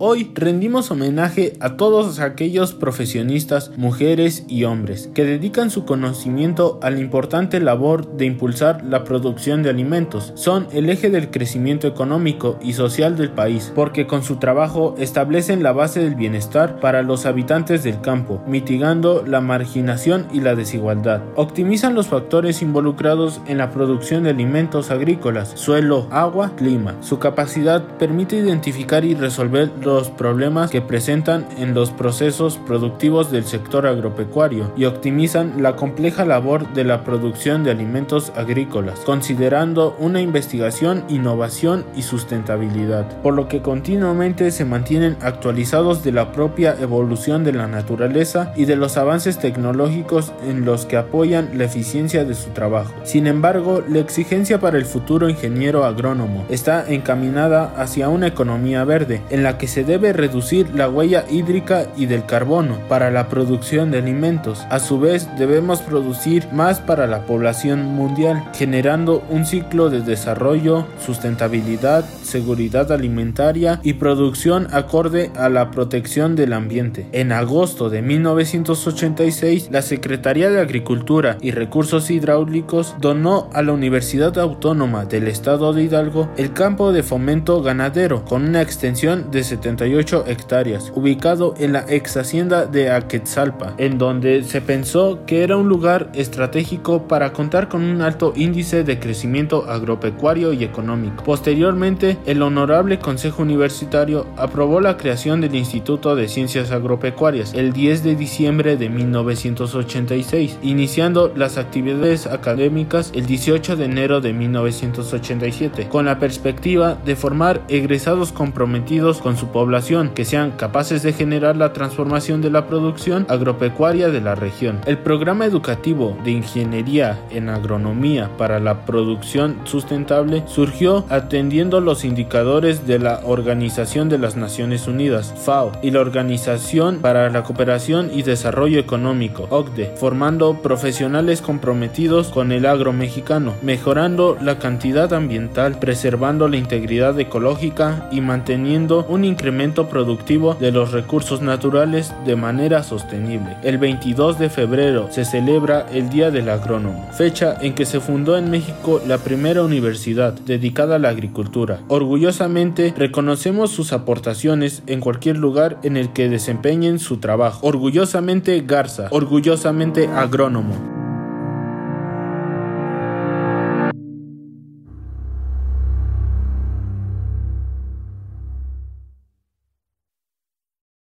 Hoy rendimos homenaje a todos aquellos profesionistas, mujeres y hombres que dedican su conocimiento a la importante labor de impulsar la producción de alimentos. Son el eje del crecimiento económico y social del país, porque con su trabajo establecen la base del bienestar para los habitantes del campo, mitigando la marginación y la desigualdad. Optimizan los factores involucrados en la producción de alimentos agrícolas, suelo, agua, clima. Su capacidad permite identificar y resolver los problemas que presentan en los procesos productivos del sector agropecuario y optimizan la compleja labor de la producción de alimentos agrícolas, considerando una investigación, innovación y sustentabilidad, por lo que continuamente se mantienen actualizados de la propia evolución de la naturaleza y de los avances tecnológicos en los que apoyan la eficiencia de su trabajo. Sin embargo, la exigencia para el futuro ingeniero agrónomo está encaminada hacia una economía verde, en la que se debe reducir la huella hídrica y del carbono para la producción de alimentos. A su vez, debemos producir más para la población mundial, generando un ciclo de desarrollo, sustentabilidad, seguridad alimentaria y producción acorde a la protección del ambiente. En agosto de 1986, la Secretaría de Agricultura y Recursos Hidráulicos donó a la Universidad Autónoma del Estado de Hidalgo el campo de fomento ganadero con una extensión de 78 hectáreas, ubicado en la ex hacienda de Aquetzalpa, en donde se pensó que era un lugar estratégico para contar con un alto índice de crecimiento agropecuario y económico. Posteriormente, el Honorable Consejo Universitario aprobó la creación del Instituto de Ciencias Agropecuarias el 10 de diciembre de 1986, iniciando las actividades académicas el 18 de enero de 1987, con la perspectiva de formar egresados comprometidos con su población que sean capaces de generar la transformación de la producción agropecuaria de la región. El programa educativo de Ingeniería en Agronomía para la Producción Sustentable surgió atendiendo los indicadores de la Organización de las Naciones Unidas, FAO, y la Organización para la Cooperación y Desarrollo Económico, OCDE, formando profesionales comprometidos con el agro mexicano, mejorando la cantidad ambiental, preservando la integridad ecológica y manteniendo un incremento productivo de los recursos naturales de manera sostenible. El 22 de febrero se celebra el Día del Agrónomo, fecha en que se fundó en México la primera universidad dedicada a la agricultura. Orgullosamente reconocemos sus aportaciones en cualquier lugar en el que desempeñen su trabajo. Orgullosamente Garza, orgullosamente agrónomo.